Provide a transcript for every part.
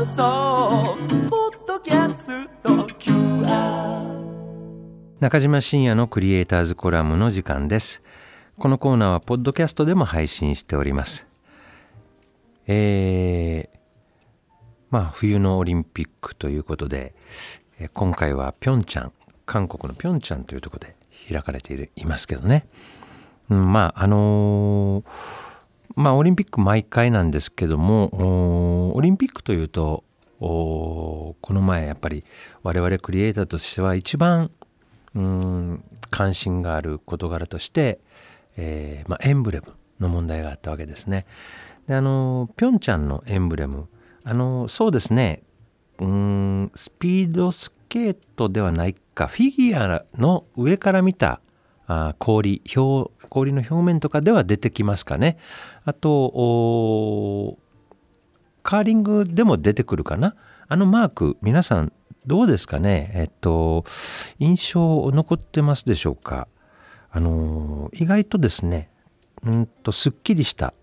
放送ポッドキャスト。QR 中島信也のクリエイターズコラムの時間です。このコーナーはポッドキャストでも配信しております。えー、まあ冬のオリンピックということでえ今回はピョンチャン韓国のピョンチャンというところで開かれているいますけどね、うん、まああのーまあオリンピック毎回なんですけどもオリンピックというとこの前やっぱり我々クリエイターとしては一番うん関心がある事柄として、えーまあ、エンブレムの問題があったわけですね。であのピョンチャンのエンブレムあのそうですねうんスピードスケートではないかフィギュアの上から見たあ氷氷氷の表面とかでは出てきますかね。あとカーリングでも出てくるかな。あのマーク皆さんどうですかねえっと印象残ってますでしょうかあの意外とですねうんとすっきりした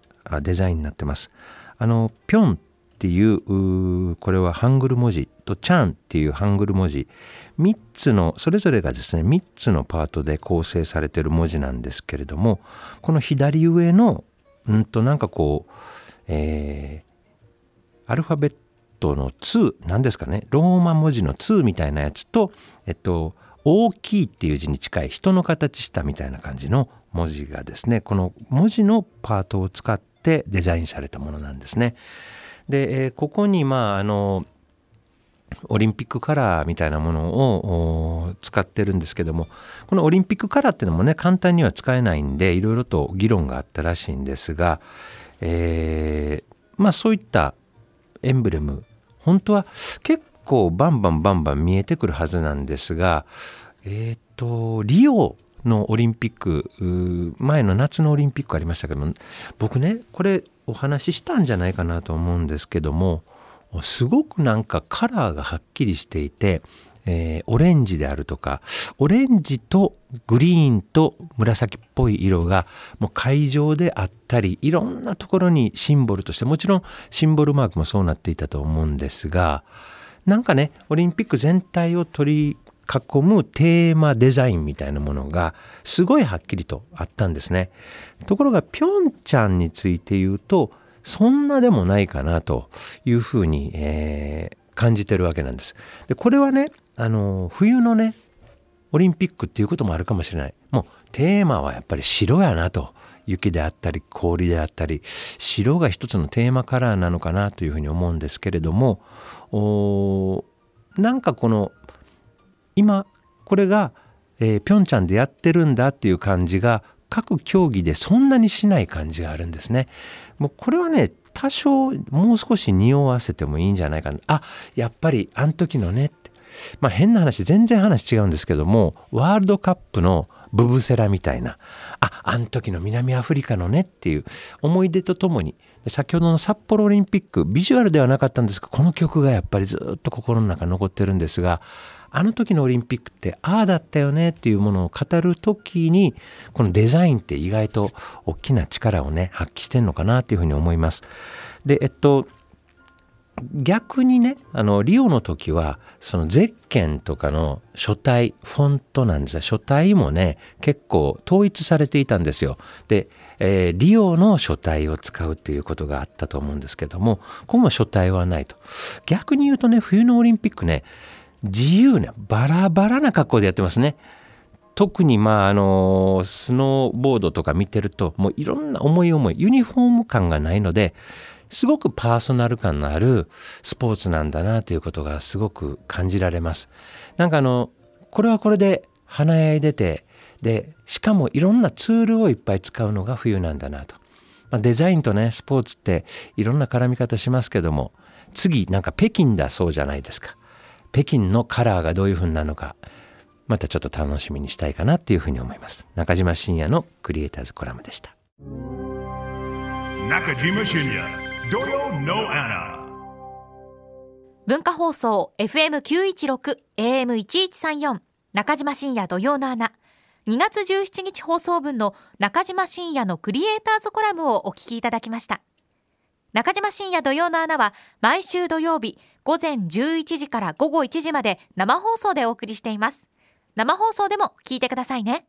デザインになってます。あのピョンっていうこれはハングル文字とチャンっていうハングル文字3つのそれぞれがですね3つのパートで構成されてる文字なんですけれどもこの左上のうんとなんかこう、えー、アルファベットの2何ですかねローマ文字の2みたいなやつとえっと大きいっていう字に近い人の形したみたいな感じの文字がですねこの文字のパートを使ってデザインされたものなんですね。で、えー、ここにまああのオリンピックカラーみたいなものを使ってるんですけどもこのオリンピックカラーっていうのもね簡単には使えないんでいろいろと議論があったらしいんですが、えー、まあそういったエンブレム本当は結構バンバンバンバン見えてくるはずなんですがえっ、ー、とリオのオリンピック前の夏のオリンピックありましたけど僕ねこれお話ししたんじゃないかなと思うんですけどもすごくなんかカラーがはっきりしていて、えー、オレンジであるとかオレンジとグリーンと紫っぽい色がもう会場であったりいろんなところにシンボルとしてもちろんシンボルマークもそうなっていたと思うんですがなんかねオリンピック全体を取り囲むテーマデザインみたいなものがすごいはっきりとあったんですね。ところがピョンチャンについて言うとそんなでもないかなというふうに、えー、感じてるわけなんです。でこれはねあの冬のねオリンピックっていうこともあるかもしれない。もうテーマはやっぱり白やなと。雪であったり氷であったり白が一つのテーマカラーなのかなというふうに思うんですけれどもなんかこの今これが、えー、ピョンチャンでやってるんだっていう感じが各競技でそんなにしない感じがあるんですね。もうこれはね多少もう少し匂わせてもいいんじゃないかな。あやっぱりあの時のねって。まあ変な話全然話違うんですけどもワールドカップのブブセラみたいな。ああの時の南アフリカのねっていう思い出とともに。先ほどの札幌オリンピックビジュアルではなかったんですがこの曲がやっぱりずっと心の中残ってるんですがあの時のオリンピックってああだったよねっていうものを語る時にこのデザインって意外と大きな力をね発揮してんのかなっていうふうに思います。でえっと逆にねあのリオの時はそのゼッケンとかの書体フォントなんですが書体もね結構統一されていたんですよ。で、えー、リオの書体を使うっていうことがあったと思うんですけどもこの書体はないと。逆に言うとね冬のオリンピックね自由なバラバラな格好でやってますね。特にまああのスノーボードとか見てるともういろんな思い思いユニフォーム感がないのですごくパーソナル感のあるスポーツなんだなということがすごく感じられます。なんかあのこれはこれで華やいでてでしかもいろんなツールをいっぱい使うのが冬なんだなと。まあ、デザインとねスポーツっていろんな絡み方しますけども次なんか北京だそうじゃないですか。北京のカラーがどういう風になるのかまたちょっと楽しみにしたいかなっていうふうに思います。中島信也のクリエイターズコラムでした。中島信也土曜のアナ文化放送 FM916 AM1134 中島信也土曜の穴2月17日放送分の中島信也のクリエイターズコラムをお聞きいただきました。中島深夜土曜の穴は毎週土曜日午前11時から午後1時まで生放送でお送りしています。生放送でも聞いてくださいね。